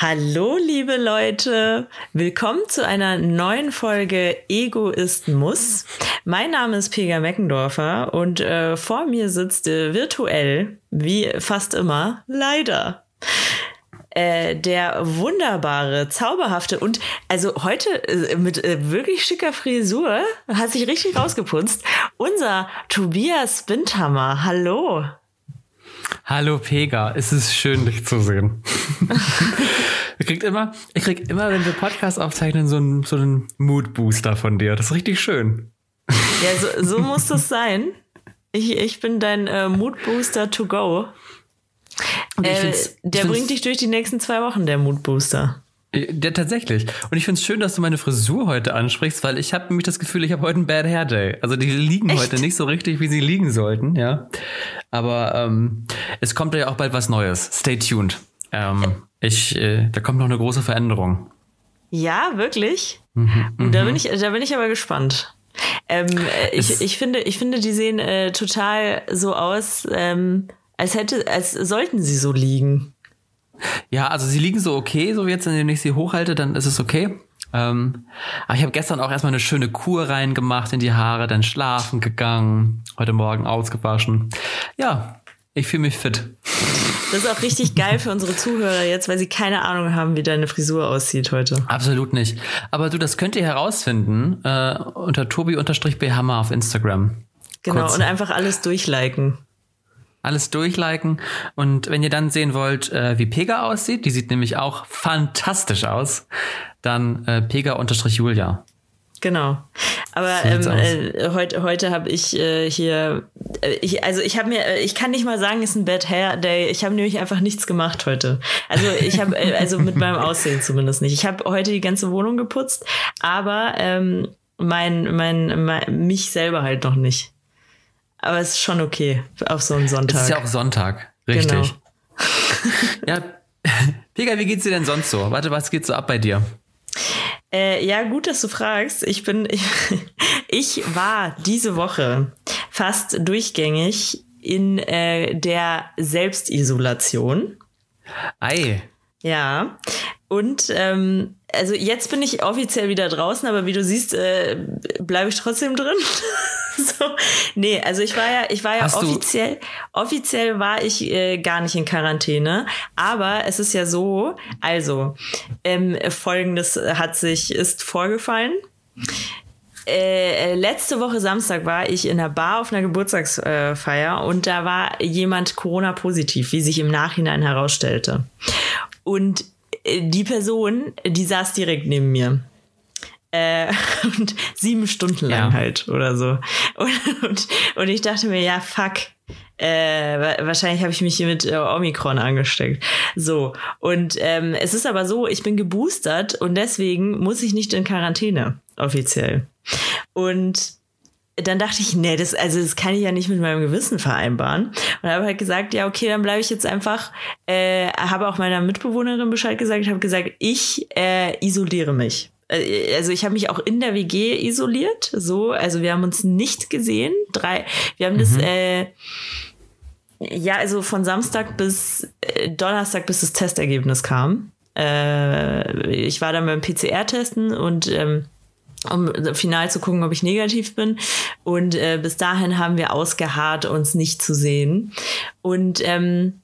Hallo, liebe Leute. Willkommen zu einer neuen Folge Ego ist Muss. Mein Name ist Pega Meckendorfer und äh, vor mir sitzt äh, virtuell, wie fast immer, leider, äh, der wunderbare, zauberhafte und also heute äh, mit äh, wirklich schicker Frisur, hat sich richtig rausgeputzt, unser Tobias Windhammer. Hallo. Hallo Pega, es ist schön, dich zu sehen. ich krieg immer, ich krieg immer, wenn wir Podcasts aufzeichnen, so einen, so einen Mood-Booster von dir. Das ist richtig schön. Ja, so, so muss das sein. Ich, ich bin dein äh, Mood-Booster to go. Äh, der bringt dich durch die nächsten zwei Wochen, der Mood-Booster. Ja, tatsächlich. Und ich finde es schön, dass du meine Frisur heute ansprichst, weil ich habe nämlich das Gefühl, ich habe heute einen Bad Hair Day. Also die liegen Echt? heute nicht so richtig, wie sie liegen sollten, ja. Aber ähm, es kommt ja auch bald was Neues. Stay tuned. Ähm, ich, äh, da kommt noch eine große Veränderung. Ja, wirklich. Mhm, da bin mhm. ich, da bin ich aber gespannt. Ähm, äh, ich, ich finde, ich finde, die sehen äh, total so aus, ähm, als hätte, als sollten sie so liegen. Ja, also sie liegen so okay, so jetzt, wenn ich sie hochhalte, dann ist es okay. Ähm, aber ich habe gestern auch erstmal eine schöne Kur reingemacht in die Haare, dann schlafen gegangen, heute Morgen ausgewaschen. Ja, ich fühle mich fit. Das ist auch richtig geil für unsere Zuhörer jetzt, weil sie keine Ahnung haben, wie deine Frisur aussieht heute. Absolut nicht. Aber du, das könnt ihr herausfinden äh, unter tobi-bhammer auf Instagram. Genau, Kurz. und einfach alles durchliken alles durchliken. Und wenn ihr dann sehen wollt, äh, wie Pega aussieht, die sieht nämlich auch fantastisch aus, dann äh, Pega-Julia. Genau. Aber ähm, äh, heute, heute habe ich äh, hier, äh, ich, also ich habe mir, äh, ich kann nicht mal sagen, es ist ein Bad Hair Day. Ich habe nämlich einfach nichts gemacht heute. Also ich habe, äh, also mit meinem Aussehen zumindest nicht. Ich habe heute die ganze Wohnung geputzt, aber ähm, mein, mein, mein, mich selber halt noch nicht. Aber es ist schon okay auf so einen Sonntag. Es ist ja auch Sonntag, richtig. Genau. ja, Pega, wie geht's dir denn sonst so? Warte, was geht so ab bei dir? Äh, ja, gut, dass du fragst. Ich bin, ich, ich war diese Woche fast durchgängig in äh, der Selbstisolation. Ei. Ja. Und ähm, also jetzt bin ich offiziell wieder draußen, aber wie du siehst, äh, bleibe ich trotzdem drin. so, nee, also ich war ja, ich war ja Hast offiziell, offiziell war ich äh, gar nicht in Quarantäne, aber es ist ja so, also ähm, folgendes hat sich, ist vorgefallen. Äh, letzte Woche Samstag war ich in einer Bar auf einer Geburtstagsfeier und da war jemand Corona-positiv, wie sich im Nachhinein herausstellte. Und äh, die Person, die saß direkt neben mir. Äh, und sieben Stunden lang ja. halt oder so. Und, und, und ich dachte mir, ja, fuck. Äh, wahrscheinlich habe ich mich hier mit äh, Omikron angesteckt. So. Und ähm, es ist aber so, ich bin geboostert und deswegen muss ich nicht in Quarantäne, offiziell. Und dann dachte ich, nee, das, also das kann ich ja nicht mit meinem Gewissen vereinbaren. Und habe halt gesagt, ja, okay, dann bleibe ich jetzt einfach, äh, habe auch meiner Mitbewohnerin Bescheid gesagt, ich habe gesagt, ich äh, isoliere mich. Äh, also ich habe mich auch in der WG isoliert, so, also wir haben uns nicht gesehen. Drei, wir haben mhm. das, äh, ja, also von Samstag bis äh, Donnerstag, bis das Testergebnis kam. Äh, ich war dann beim PCR-Testen und ähm, um final zu gucken, ob ich negativ bin. Und äh, bis dahin haben wir ausgeharrt, uns nicht zu sehen. Und ähm,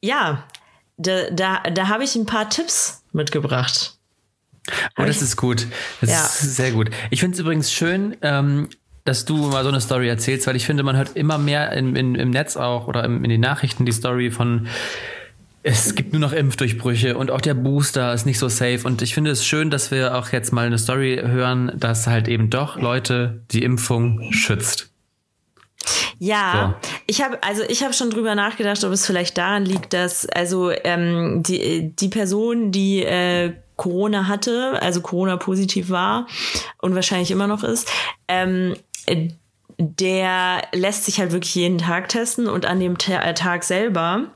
ja, da, da, da habe ich ein paar Tipps mitgebracht. Oh, das ist gut. Das ja. ist sehr gut. Ich finde es übrigens schön, ähm, dass du mal so eine Story erzählst, weil ich finde, man hört immer mehr in, in, im Netz auch oder im, in den Nachrichten die Story von es gibt nur noch Impfdurchbrüche und auch der Booster ist nicht so safe. Und ich finde es schön, dass wir auch jetzt mal eine Story hören, dass halt eben doch Leute die Impfung schützt. Ja, so. ich habe also ich habe schon drüber nachgedacht, ob es vielleicht daran liegt, dass also ähm, die die Person, die äh, Corona hatte, also Corona positiv war und wahrscheinlich immer noch ist, ähm, der lässt sich halt wirklich jeden Tag testen und an dem Tag selber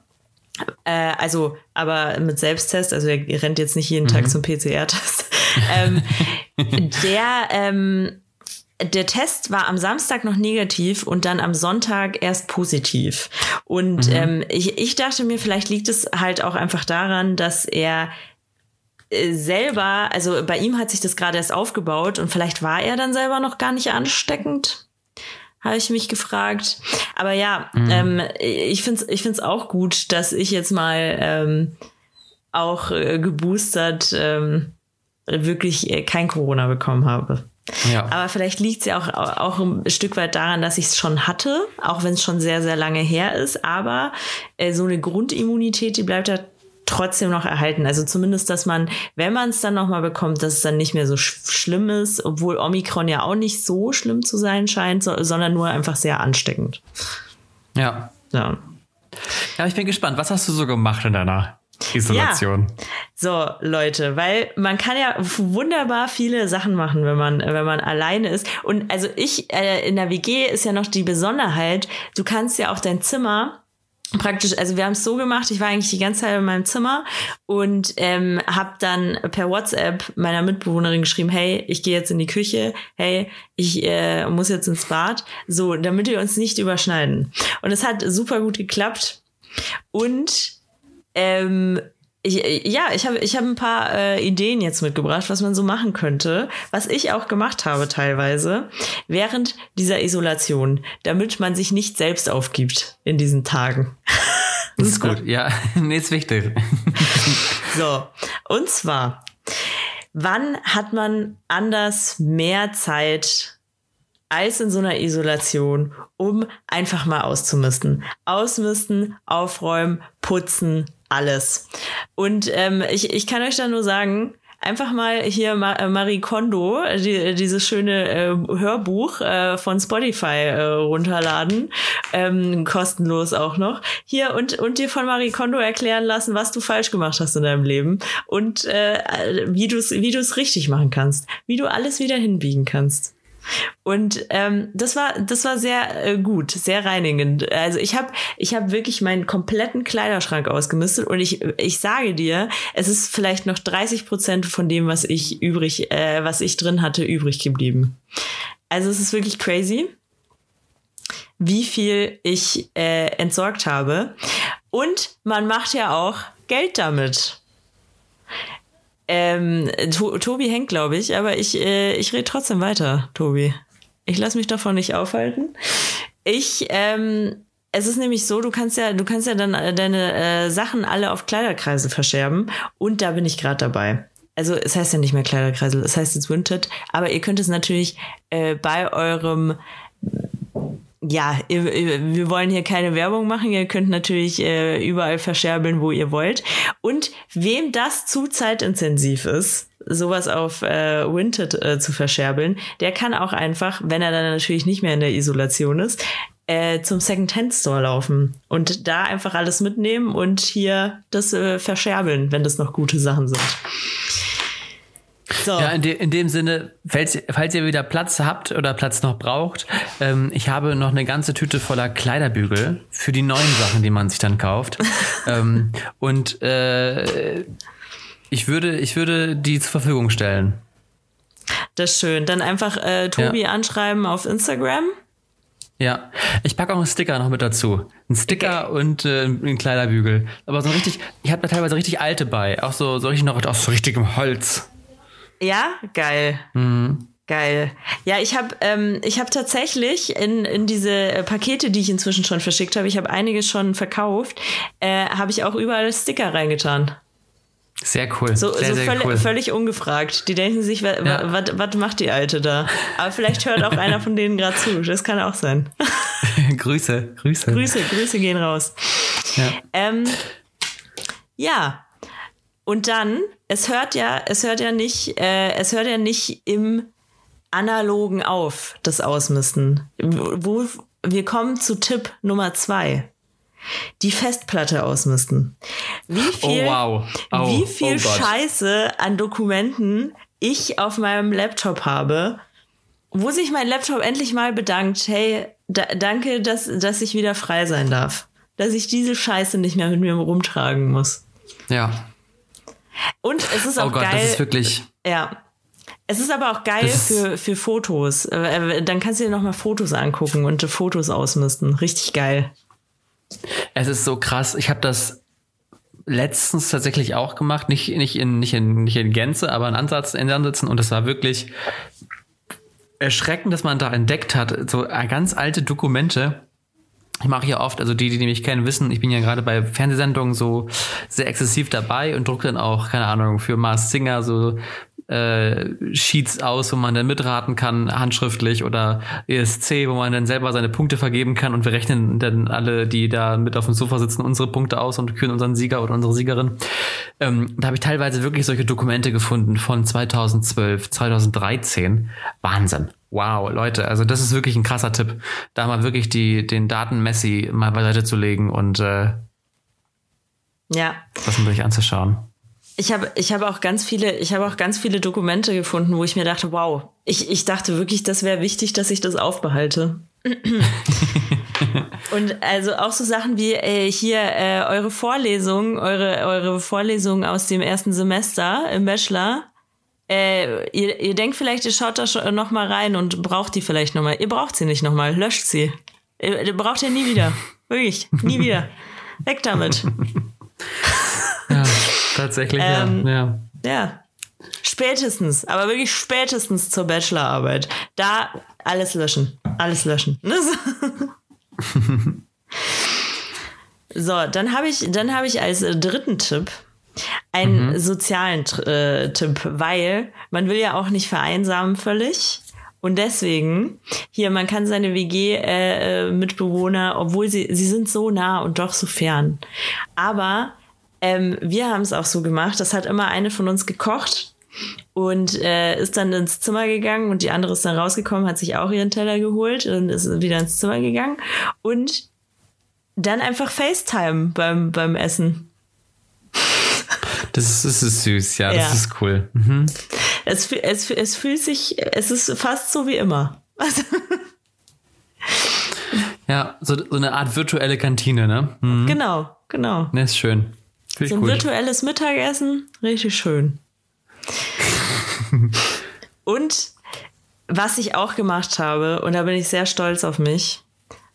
äh, also, aber mit Selbsttest, also er rennt jetzt nicht jeden mhm. Tag zum PCR-Test. ähm, der, ähm, der Test war am Samstag noch negativ und dann am Sonntag erst positiv. Und mhm. ähm, ich, ich dachte mir, vielleicht liegt es halt auch einfach daran, dass er äh, selber, also bei ihm hat sich das gerade erst aufgebaut und vielleicht war er dann selber noch gar nicht ansteckend habe ich mich gefragt. Aber ja, mhm. ähm, ich finde es ich find's auch gut, dass ich jetzt mal ähm, auch äh, geboostert ähm, wirklich äh, kein Corona bekommen habe. Ja. Aber vielleicht liegt es ja auch, auch ein Stück weit daran, dass ich es schon hatte, auch wenn es schon sehr, sehr lange her ist. Aber äh, so eine Grundimmunität, die bleibt ja trotzdem noch erhalten. Also zumindest, dass man, wenn man es dann nochmal bekommt, dass es dann nicht mehr so sch schlimm ist, obwohl Omikron ja auch nicht so schlimm zu sein scheint, so, sondern nur einfach sehr ansteckend. Ja. Ja. Ja, ich bin gespannt. Was hast du so gemacht in deiner Isolation? Ja. So, Leute, weil man kann ja wunderbar viele Sachen machen, wenn man, wenn man alleine ist. Und also ich, äh, in der WG ist ja noch die Besonderheit, du kannst ja auch dein Zimmer praktisch, also wir haben es so gemacht, ich war eigentlich die ganze Zeit in meinem Zimmer und ähm, habe dann per WhatsApp meiner Mitbewohnerin geschrieben, hey, ich gehe jetzt in die Küche, hey, ich äh, muss jetzt ins Bad, so, damit wir uns nicht überschneiden. Und es hat super gut geklappt und ähm, ich, ja, ich habe ich hab ein paar äh, Ideen jetzt mitgebracht, was man so machen könnte, was ich auch gemacht habe teilweise während dieser Isolation, damit man sich nicht selbst aufgibt in diesen Tagen. Das ist gut, ja, nee, ist wichtig. so, und zwar, wann hat man anders mehr Zeit als in so einer Isolation, um einfach mal auszumisten? Ausmisten, aufräumen, putzen, alles. Und ähm, ich, ich kann euch da nur sagen, einfach mal hier äh, Marie Kondo, die, dieses schöne äh, Hörbuch äh, von Spotify äh, runterladen, ähm, kostenlos auch noch. Hier und, und dir von Marie Kondo erklären lassen, was du falsch gemacht hast in deinem Leben und äh, wie du es wie du's richtig machen kannst, wie du alles wieder hinbiegen kannst. Und ähm, das war das war sehr äh, gut, sehr reinigend. Also ich habe ich habe wirklich meinen kompletten Kleiderschrank ausgemistet und ich ich sage dir, es ist vielleicht noch 30 Prozent von dem, was ich übrig, äh, was ich drin hatte, übrig geblieben. Also es ist wirklich crazy, wie viel ich äh, entsorgt habe. Und man macht ja auch Geld damit. Ähm, to Tobi hängt, glaube ich, aber ich, äh, ich rede trotzdem weiter, Tobi. Ich lasse mich davon nicht aufhalten. Ich, ähm, es ist nämlich so, du kannst ja, du kannst ja dann äh, deine äh, Sachen alle auf Kleiderkreise verscherben und da bin ich gerade dabei. Also es heißt ja nicht mehr Kleiderkreisel, es heißt jetzt Winted, aber ihr könnt es natürlich äh, bei eurem ja, wir wollen hier keine Werbung machen. Ihr könnt natürlich äh, überall verscherbeln, wo ihr wollt. Und wem das zu zeitintensiv ist, sowas auf äh, Winted äh, zu verscherbeln, der kann auch einfach, wenn er dann natürlich nicht mehr in der Isolation ist, äh, zum Second-Hand-Store laufen und da einfach alles mitnehmen und hier das äh, verscherbeln, wenn das noch gute Sachen sind. So. Ja, in, de, in dem Sinne, falls, falls, ihr wieder Platz habt oder Platz noch braucht, ähm, ich habe noch eine ganze Tüte voller Kleiderbügel für die neuen Sachen, die man sich dann kauft. ähm, und äh, ich, würde, ich würde die zur Verfügung stellen. Das ist schön. Dann einfach äh, Tobi ja. anschreiben auf Instagram. Ja, ich packe auch einen Sticker noch mit dazu. Ein Sticker okay. und äh, einen Kleiderbügel. Aber so richtig, ich habe da teilweise richtig alte bei. Auch so, so richtig noch aus so richtigem Holz. Ja, geil. Mhm. Geil. Ja, ich habe ähm, ich habe tatsächlich in, in diese äh, Pakete, die ich inzwischen schon verschickt habe, ich habe einiges schon verkauft, äh, habe ich auch überall Sticker reingetan. Sehr cool. So, sehr, so sehr völlig, cool. völlig ungefragt. Die denken sich, was ja. macht die Alte da? Aber vielleicht hört auch einer von denen gerade zu. Das kann auch sein. Grüße, Grüße. Grüße, Grüße gehen raus. Ja. Ähm, ja. Und dann es hört ja, es hört ja nicht, äh, es hört ja nicht im analogen auf, das Ausmisten. Wo, wir kommen zu Tipp Nummer zwei. Die Festplatte ausmisten. Wie oh, viel, oh, wow. oh, wie viel oh Scheiße an Dokumenten ich auf meinem Laptop habe, wo sich mein Laptop endlich mal bedankt, hey, da, danke, dass, dass ich wieder frei sein darf. Dass ich diese Scheiße nicht mehr mit mir rumtragen muss. Ja. Und es ist auch oh Gott, geil. Das ist wirklich. Ja. Es ist aber auch geil für, für Fotos. Äh, dann kannst du dir nochmal Fotos angucken und Fotos ausmisten. Richtig geil. Es ist so krass. Ich habe das letztens tatsächlich auch gemacht. Nicht, nicht, in, nicht, in, nicht in Gänze, aber in Ansatz, in Ansätzen. Und es war wirklich erschreckend, dass man da entdeckt hat. So ganz alte Dokumente ich mache ja oft, also die, die mich kennen, wissen, ich bin ja gerade bei Fernsehsendungen so sehr exzessiv dabei und drucke dann auch, keine Ahnung, für Mars Singer so äh, Sheets aus, wo man dann mitraten kann, handschriftlich oder ESC, wo man dann selber seine Punkte vergeben kann und wir rechnen dann alle, die da mit auf dem Sofa sitzen, unsere Punkte aus und küren unseren Sieger oder unsere Siegerin. Ähm, da habe ich teilweise wirklich solche Dokumente gefunden von 2012, 2013. Wahnsinn. Wow, Leute, also das ist wirklich ein krasser Tipp, da mal wirklich die, den Daten-Messi mal beiseite zu legen und äh, ja. das sich anzuschauen. Ich habe ich habe auch ganz viele ich habe auch ganz viele Dokumente gefunden, wo ich mir dachte, wow, ich, ich dachte wirklich, das wäre wichtig, dass ich das aufbehalte. und also auch so Sachen wie äh, hier äh, eure Vorlesung, eure eure Vorlesung aus dem ersten Semester im Bachelor äh, ihr, ihr denkt vielleicht, ihr schaut da schon noch mal rein und braucht die vielleicht noch mal. Ihr braucht sie nicht noch mal, löscht sie. Ihr, ihr braucht ihr nie wieder. Wirklich, nie wieder. Weg damit. Ja, tatsächlich, ähm, ja. ja. Ja. Spätestens, aber wirklich spätestens zur Bachelorarbeit. Da alles löschen. Alles löschen. so, dann habe ich, dann habe ich als dritten Tipp einen mhm. sozialen äh, Tipp, weil man will ja auch nicht vereinsamen völlig. Und deswegen, hier, man kann seine WG-Mitbewohner, äh, obwohl sie, sie sind so nah und doch so fern. Aber ähm, wir haben es auch so gemacht, das hat immer eine von uns gekocht und äh, ist dann ins Zimmer gegangen und die andere ist dann rausgekommen, hat sich auch ihren Teller geholt und ist wieder ins Zimmer gegangen und dann einfach FaceTime beim, beim Essen. Das ist, das ist süß, ja, das ist cool. Mhm. Es, es, es fühlt sich, es ist fast so wie immer. ja, so, so eine Art virtuelle Kantine, ne? Mhm. Genau, genau. Ne, ist schön. Find so ein gut. virtuelles Mittagessen, richtig schön. und was ich auch gemacht habe, und da bin ich sehr stolz auf mich,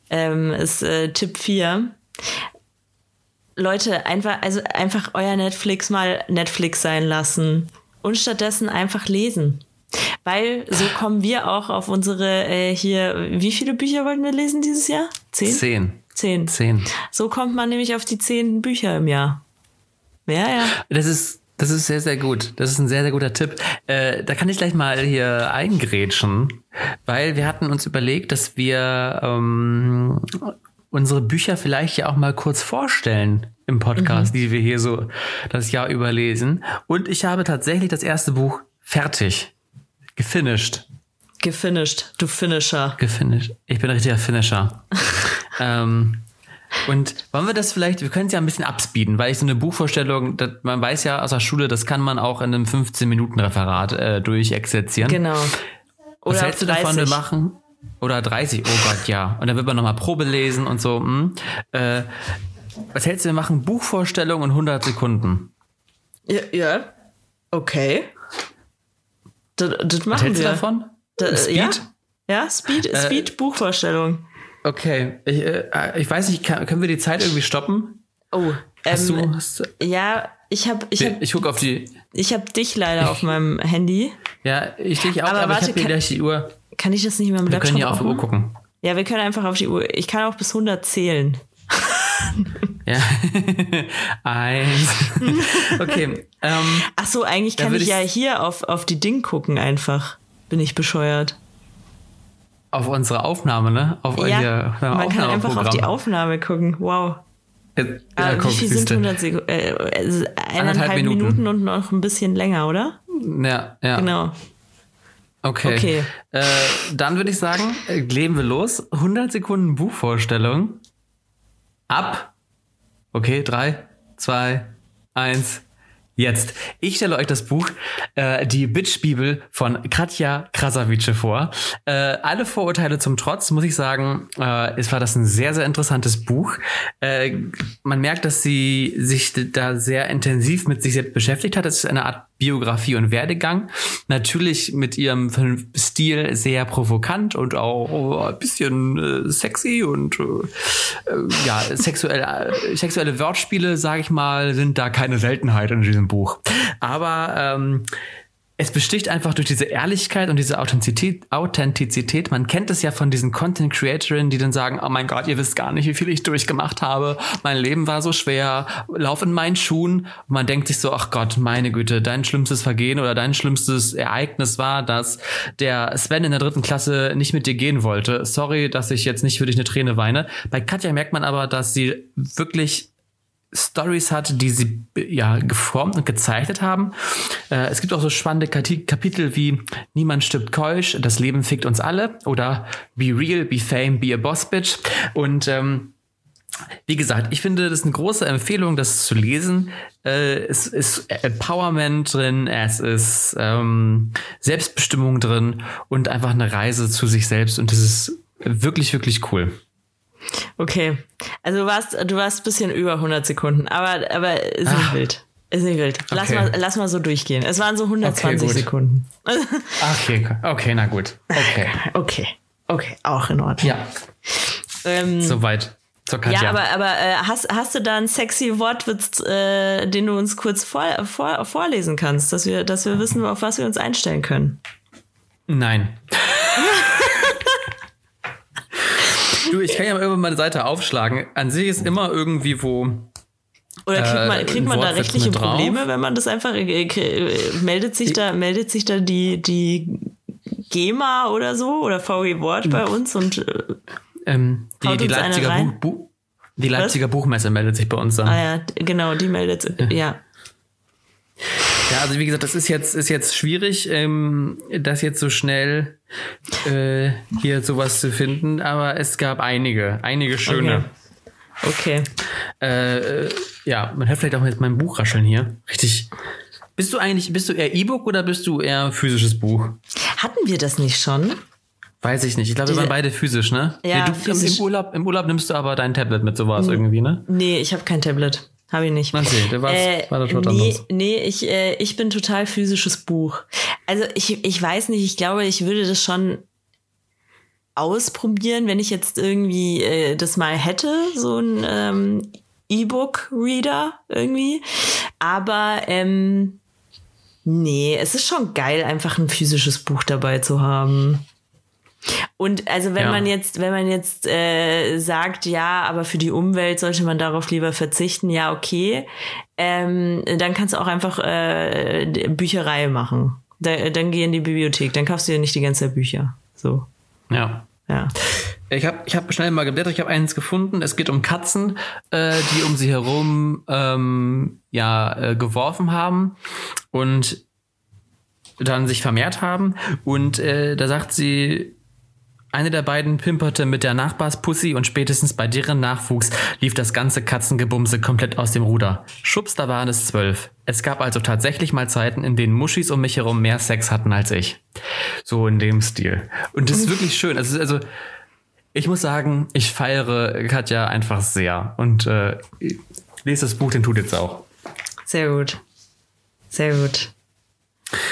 ähm, ist äh, Tipp 4. Leute, einfach, also einfach euer Netflix mal Netflix sein lassen und stattdessen einfach lesen. Weil so kommen wir auch auf unsere äh, hier, wie viele Bücher wollten wir lesen dieses Jahr? Zehn? Zehn. Zehn. Zehn. So kommt man nämlich auf die zehn Bücher im Jahr. Ja, ja. Das ist, das ist sehr, sehr gut. Das ist ein sehr, sehr guter Tipp. Äh, da kann ich gleich mal hier eingrätschen, weil wir hatten uns überlegt, dass wir ähm, unsere Bücher vielleicht ja auch mal kurz vorstellen im Podcast, mhm. die wir hier so das Jahr überlesen. Und ich habe tatsächlich das erste Buch fertig. Gefinished. Gefinished, du Finisher. Gefinished. Ich bin ein richtiger Finisher. ähm, und wollen wir das vielleicht, wir können es ja ein bisschen abspeeden, weil ich so eine Buchvorstellung, das, man weiß ja aus der Schule, das kann man auch in einem 15-Minuten-Referat äh, durchexerzieren. Genau. Oder Was hältst du davon, wir machen? Oder 30, oh Gott, ja. Und dann wird man nochmal Probe lesen und so. Hm. Äh, was hältst du, wir machen Buchvorstellung in 100 Sekunden? Ja, ja. okay. Das, das machen was hältst wir. du davon? Da, Speed? Ja, ja Speed, äh, Speed Buchvorstellung. Okay, ich, äh, ich weiß nicht, kann, können wir die Zeit irgendwie stoppen? Oh, hast ähm, du, hast ja, ich habe ich hab, ich guck auf die Ich habe dich leider auf meinem Handy. Ja, ich dich auch, aber, aber warte, ich habe gleich die Uhr. Kann ich das nicht mehr mit wir können ja auf die Uhr gucken. Ja, wir können einfach auf die Uhr. Ich kann auch bis 100 zählen. ja. Eins. Okay. Ähm, Ach so, eigentlich kann ich, ich ja hier auf, auf die Ding gucken einfach. Bin ich bescheuert. Auf unsere Aufnahme, ne? Auf ja, euer man kann einfach auf die Aufnahme gucken. Wow. Ja, ja, guck, wie viel sind 100 Sekunden? Äh, äh, eineinhalb Minuten. Minuten und noch ein bisschen länger, oder? Ja, ja. Genau. Okay. okay. Äh, dann würde ich sagen, leben wir los. 100 Sekunden Buchvorstellung. Ab. Okay, drei, zwei, eins. Jetzt. Ich stelle euch das Buch äh, Die Bitch-Bibel von Katja Krasavice vor. Äh, alle Vorurteile zum Trotz, muss ich sagen, äh, es war das ein sehr, sehr interessantes Buch. Äh, man merkt, dass sie sich da sehr intensiv mit sich selbst beschäftigt hat. Es ist eine Art Biografie und Werdegang. Natürlich mit ihrem Stil sehr provokant und auch ein bisschen äh, sexy und äh, äh ja, sexuelle, sexuelle Wortspiele, sage ich mal, sind da keine Seltenheit in diesem Buch. Aber ähm, es besticht einfach durch diese Ehrlichkeit und diese Authentizität, Authentizität. Man kennt es ja von diesen Content Creatorinnen, die dann sagen, oh mein Gott, ihr wisst gar nicht, wie viel ich durchgemacht habe. Mein Leben war so schwer. Lauf in meinen Schuhen. Und man denkt sich so, ach Gott, meine Güte, dein schlimmstes Vergehen oder dein schlimmstes Ereignis war, dass der Sven in der dritten Klasse nicht mit dir gehen wollte. Sorry, dass ich jetzt nicht für dich eine Träne weine. Bei Katja merkt man aber, dass sie wirklich Stories hat, die sie ja geformt und gezeichnet haben. Äh, es gibt auch so spannende Kapitel wie Niemand stirbt keusch, das Leben fickt uns alle oder Be real, be fame, be a boss bitch. Und ähm, wie gesagt, ich finde das ist eine große Empfehlung, das zu lesen. Äh, es ist Empowerment drin, es ist ähm, Selbstbestimmung drin und einfach eine Reise zu sich selbst und das ist wirklich, wirklich cool. Okay. Also du warst, du warst ein bisschen über 100 Sekunden, aber, aber ist nicht Ach. wild. Ist nicht wild. Lass, okay. mal, lass mal so durchgehen. Es waren so 120 okay, Sekunden. okay, okay, na gut. Okay. Okay. Okay, auch in Ordnung. Ja. Ähm, Soweit. Ja, aber, aber äh, hast, hast du da einen sexy Wortwitz, äh, den du uns kurz vor, vor, vorlesen kannst, dass wir, dass wir wissen, auf was wir uns einstellen können? Nein. Du, ich kann ja mal irgendwann meine Seite aufschlagen. An sich ist immer irgendwie wo. Oder kriegt man, äh, kriegt man da rechtliche Probleme, wenn man das einfach äh, äh, meldet sich da meldet sich da die die GEMA oder so oder VW Wort bei uns und ähm, die, die Leipziger, Buch, Buch, die Leipziger Buchmesse meldet sich bei uns dann. Ah ja, genau, die meldet ja. ja. Ja, also wie gesagt, das ist jetzt, ist jetzt schwierig, ähm, das jetzt so schnell äh, hier sowas zu finden, aber es gab einige, einige schöne. Okay. okay. Äh, ja, man hört vielleicht auch jetzt mein Buch rascheln hier. Richtig. Bist du eigentlich, bist du eher E-Book oder bist du eher physisches Buch? Hatten wir das nicht schon? Weiß ich nicht. Ich glaube, wir waren beide physisch, ne? Ja, nee, du, physisch. Im, Urlaub, Im Urlaub nimmst du aber dein Tablet mit sowas irgendwie, ne? Nee, ich habe kein Tablet. Habe ich nicht. Okay, der war's, äh, war das nee. Nee, ich, äh, ich bin total physisches Buch. Also ich, ich weiß nicht, ich glaube, ich würde das schon ausprobieren, wenn ich jetzt irgendwie äh, das mal hätte, so ein ähm, E-Book-Reader irgendwie. Aber ähm, nee, es ist schon geil, einfach ein physisches Buch dabei zu haben. Und also wenn ja. man jetzt, wenn man jetzt äh, sagt, ja, aber für die Umwelt sollte man darauf lieber verzichten, ja, okay, ähm, dann kannst du auch einfach äh, Bücherei machen. Da, dann geh in die Bibliothek, dann kaufst du ja nicht die ganze Zeit Bücher. So. Ja. Ja. Ich habe ich hab schnell mal geblättert, ich habe eins gefunden. Es geht um Katzen, äh, die um sie herum ähm, ja äh, geworfen haben und dann sich vermehrt haben. Und äh, da sagt sie, eine der beiden pimperte mit der Nachbarspussy und spätestens bei deren Nachwuchs lief das ganze Katzengebumse komplett aus dem Ruder. Schubs, da waren es zwölf. Es gab also tatsächlich mal Zeiten, in denen Muschis um mich herum mehr Sex hatten als ich. So in dem Stil. Und das ist wirklich schön. Also, also ich muss sagen, ich feiere Katja einfach sehr. Und äh, lese das Buch, den tut jetzt auch. Sehr gut. Sehr gut.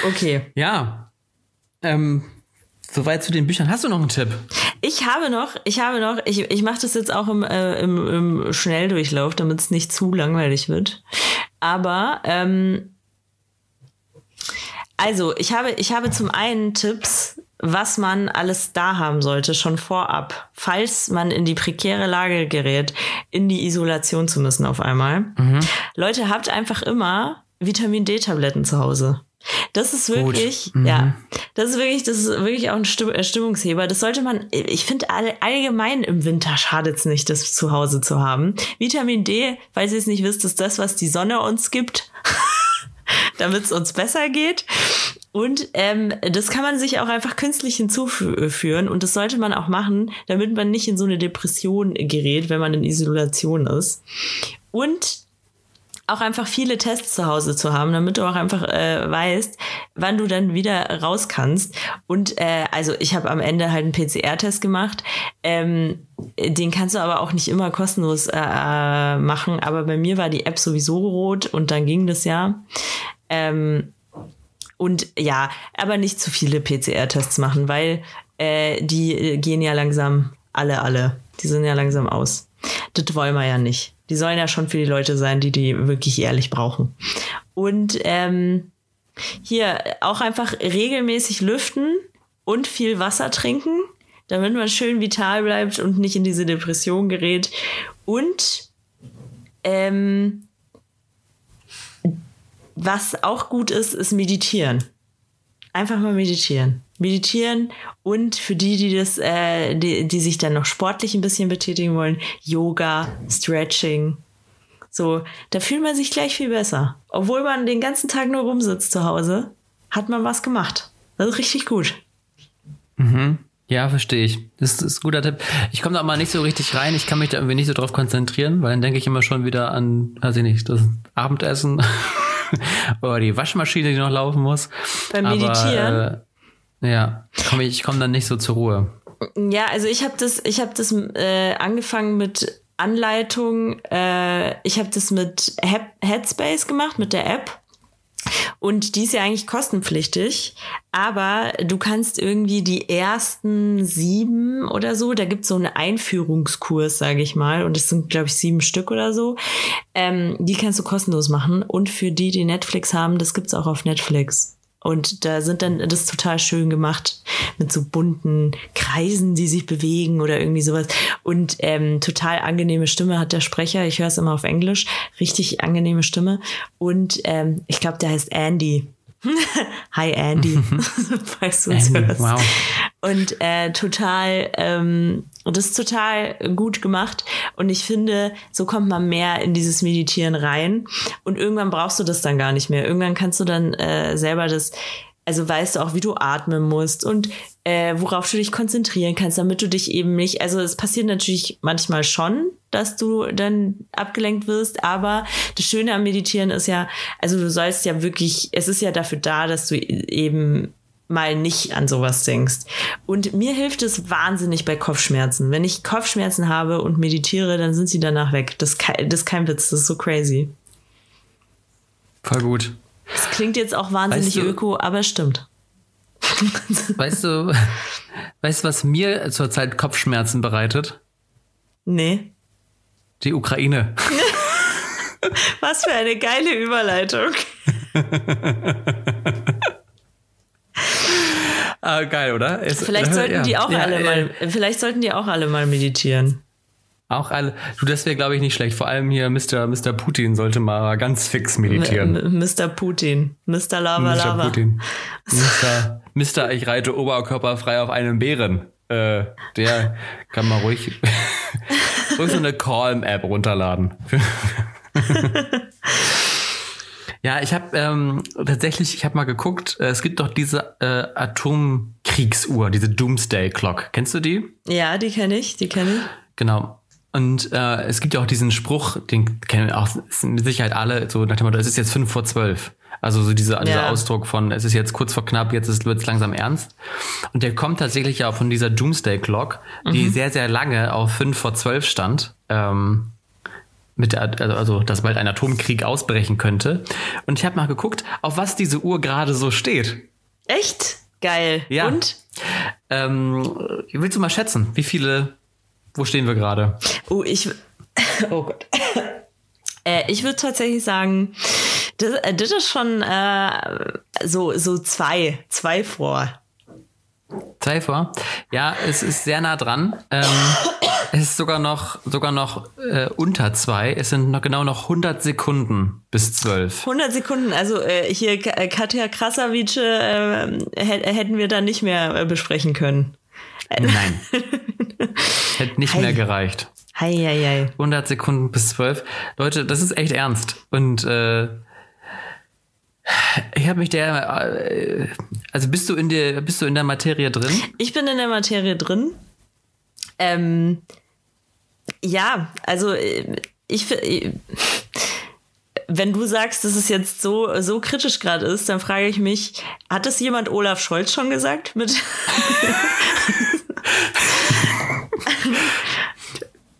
Okay. Ja. Ähm, Soweit zu den Büchern. Hast du noch einen Tipp? Ich habe noch, ich habe noch, ich, ich mache das jetzt auch im, äh, im, im Schnelldurchlauf, damit es nicht zu langweilig wird. Aber ähm, also, ich habe, ich habe zum einen Tipps, was man alles da haben sollte, schon vorab, falls man in die prekäre Lage gerät, in die Isolation zu müssen auf einmal. Mhm. Leute, habt einfach immer Vitamin D-Tabletten zu Hause. Das ist wirklich, mhm. ja, das ist wirklich, das ist wirklich auch ein äh, Stimmungsheber. Das sollte man, ich finde allgemein im Winter schadet es nicht, das zu Hause zu haben. Vitamin D, falls ihr es nicht wisst, ist das, was die Sonne uns gibt, damit es uns besser geht. Und ähm, das kann man sich auch einfach künstlich hinzuführen und das sollte man auch machen, damit man nicht in so eine Depression gerät, wenn man in Isolation ist. Und auch einfach viele Tests zu Hause zu haben, damit du auch einfach äh, weißt, wann du dann wieder raus kannst. Und äh, also ich habe am Ende halt einen PCR-Test gemacht. Ähm, den kannst du aber auch nicht immer kostenlos äh, machen. Aber bei mir war die App sowieso rot und dann ging das ja. Ähm, Und ja, aber nicht zu viele PCR-Tests machen, weil äh, die äh, gehen ja langsam alle, alle. Die sind ja langsam aus. Das wollen wir ja nicht. Die sollen ja schon für die Leute sein, die die wirklich ehrlich brauchen. Und ähm, hier auch einfach regelmäßig lüften und viel Wasser trinken, damit man schön vital bleibt und nicht in diese Depression gerät. Und ähm, was auch gut ist, ist meditieren. Einfach mal meditieren. Meditieren und für die, die das, äh, die, die sich dann noch sportlich ein bisschen betätigen wollen, Yoga, Stretching. So, da fühlt man sich gleich viel besser. Obwohl man den ganzen Tag nur rumsitzt zu Hause, hat man was gemacht. Das ist richtig gut. Mhm. Ja, verstehe ich. Das ist ein guter Tipp. Ich komme da mal nicht so richtig rein. Ich kann mich da irgendwie nicht so drauf konzentrieren, weil dann denke ich immer schon wieder an, weiß ich nicht, das Abendessen oder die Waschmaschine, die noch laufen muss. Beim Meditieren? äh, ja, komm ich, komme dann nicht so zur Ruhe. Ja, also ich habe das, ich habe das äh, angefangen mit Anleitung. Äh, ich habe das mit Headspace gemacht, mit der App. Und die ist ja eigentlich kostenpflichtig, aber du kannst irgendwie die ersten sieben oder so, da gibt's so einen Einführungskurs, sage ich mal, und es sind, glaube ich, sieben Stück oder so. Ähm, die kannst du kostenlos machen. Und für die, die Netflix haben, das gibt's auch auf Netflix. Und da sind dann, das ist total schön gemacht mit so bunten Kreisen, die sich bewegen oder irgendwie sowas. Und ähm, total angenehme Stimme hat der Sprecher. Ich höre es immer auf Englisch. Richtig angenehme Stimme. Und ähm, ich glaube, der heißt Andy. Hi Andy, falls du uns hörst. Wow. Und äh, total, ähm, das ist total gut gemacht. Und ich finde, so kommt man mehr in dieses Meditieren rein. Und irgendwann brauchst du das dann gar nicht mehr. Irgendwann kannst du dann äh, selber das also weißt du auch, wie du atmen musst und äh, worauf du dich konzentrieren kannst, damit du dich eben nicht, also es passiert natürlich manchmal schon, dass du dann abgelenkt wirst, aber das Schöne am Meditieren ist ja, also du sollst ja wirklich, es ist ja dafür da, dass du eben mal nicht an sowas denkst. Und mir hilft es wahnsinnig bei Kopfschmerzen. Wenn ich Kopfschmerzen habe und meditiere, dann sind sie danach weg. Das, das ist kein Witz, das ist so crazy. Voll gut. Das klingt jetzt auch wahnsinnig weißt du, öko, aber stimmt. Weißt du, weißt du, was mir zurzeit Kopfschmerzen bereitet? Nee. Die Ukraine. was für eine geile Überleitung. ah, geil, oder? Es, vielleicht sollten ja. die auch ja, alle mal, vielleicht sollten die auch alle mal meditieren. Auch alle. Du, das wäre, glaube ich, nicht schlecht. Vor allem hier Mr. Mr. Putin sollte mal ganz fix meditieren. M Mr. Putin. Mr. Lava Mr. Lava. Putin. Mr. Mr. Ich reite oberkörperfrei auf einem Bären. Äh, der kann mal ruhig, ruhig so eine Calm-App runterladen. Ja, ich habe ähm, tatsächlich, ich habe mal geguckt, äh, es gibt doch diese äh, Atomkriegsuhr, diese Doomsday Clock. Kennst du die? Ja, die kenne ich, die kenne ich. Genau. Und äh, es gibt ja auch diesen Spruch, den kennen auch mit Sicherheit alle, so nach dem Motto, es ist jetzt fünf vor zwölf. Also so dieser, ja. dieser Ausdruck von, es ist jetzt kurz vor knapp, jetzt wird es langsam ernst. Und der kommt tatsächlich ja auch von dieser Doomsday Clock, die mhm. sehr, sehr lange auf fünf vor zwölf stand. Ähm, mit der, also, also, dass bald ein Atomkrieg ausbrechen könnte. Und ich habe mal geguckt, auf was diese Uhr gerade so steht. Echt? Geil. Ja. Und? Ähm, willst du mal schätzen, wie viele wo stehen wir gerade? Oh, ich. Oh Gott. Äh, ich würde tatsächlich sagen, das, äh, das ist schon äh, so, so zwei, zwei vor. Zwei vor? Ja, es ist sehr nah dran. Ähm, es ist sogar noch, sogar noch äh, unter zwei. Es sind noch genau noch 100 Sekunden bis zwölf. 100 Sekunden, also äh, hier äh, Katja Krasavice äh, hätten wir da nicht mehr äh, besprechen können. Nein. Hätte nicht Hei. mehr gereicht. Hei, hei, hei. 100 Sekunden bis 12. Leute, das ist echt ernst. Und äh, ich habe mich der, äh, also bist du in der, bist du in der Materie drin? Ich bin in der Materie drin. Ähm, ja, also äh, ich, ich wenn du sagst, dass es jetzt so, so kritisch gerade ist, dann frage ich mich, hat das jemand Olaf Scholz schon gesagt? Mit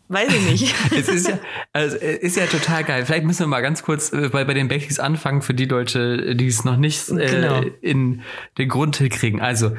Weiß ich nicht. es ist ja, also, ist ja total geil. Vielleicht müssen wir mal ganz kurz äh, bei, bei den Basics anfangen für die Leute, die es noch nicht äh, genau. in den Grund kriegen. Also,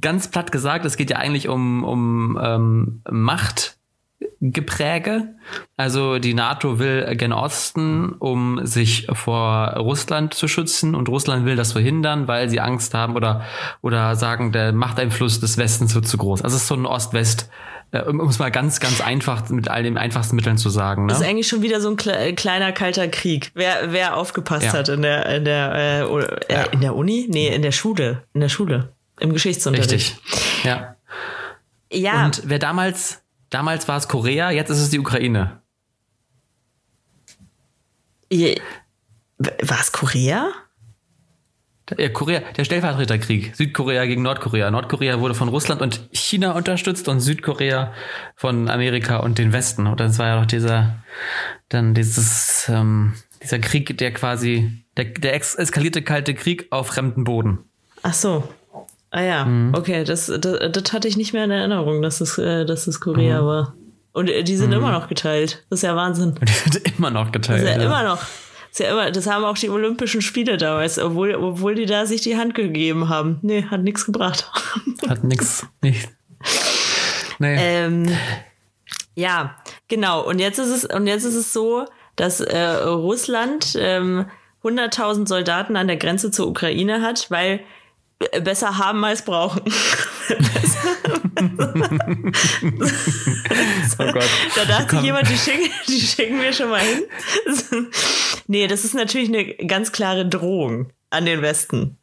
ganz platt gesagt, es geht ja eigentlich um, um ähm, Machtgepräge. Also die NATO will gen Osten, um sich vor Russland zu schützen und Russland will das verhindern, weil sie Angst haben oder, oder sagen, der Machteinfluss des Westens wird zu groß. Also es ist so ein Ost-West- äh, um es mal ganz, ganz einfach mit all den einfachsten Mitteln zu sagen. Ne? Das ist eigentlich schon wieder so ein kle kleiner kalter Krieg. Wer, wer aufgepasst ja. hat in der, in der, äh, äh, ja. in der Uni? Nee, in der Schule. In der Schule. Im Geschichtsunterricht. Richtig. Ja. Ja. Und wer damals, damals war es Korea, jetzt ist es die Ukraine. War es Korea? Der, Korea, der Stellvertreterkrieg. Südkorea gegen Nordkorea. Nordkorea wurde von Russland und China unterstützt und Südkorea von Amerika und den Westen. Und das war ja doch dieser, dann dieses, ähm, dieser Krieg, der quasi, der, der eskalierte kalte Krieg auf fremden Boden. Ch so. Ah ja, mhm. okay, das, das, das, hatte ich nicht mehr in Erinnerung, dass es, äh, dass es Korea mhm. war. Und äh, die sind mhm. immer noch geteilt. Das ist ja Wahnsinn. Und die sind immer noch geteilt. Das ist ja, ja. immer noch. Das, ist ja immer, das haben auch die Olympischen Spiele damals, obwohl, obwohl die da sich die Hand gegeben haben. Nee, hat nichts gebracht. Hat nichts. Nicht. Nee. Ähm, ja, genau. Und jetzt ist es, und jetzt ist es so, dass äh, Russland ähm, 100.000 Soldaten an der Grenze zur Ukraine hat, weil besser haben als brauchen. oh Gott. Da dachte Komm. jemand, die schicken, die schicken wir schon mal hin. nee, das ist natürlich eine ganz klare Drohung an den Westen.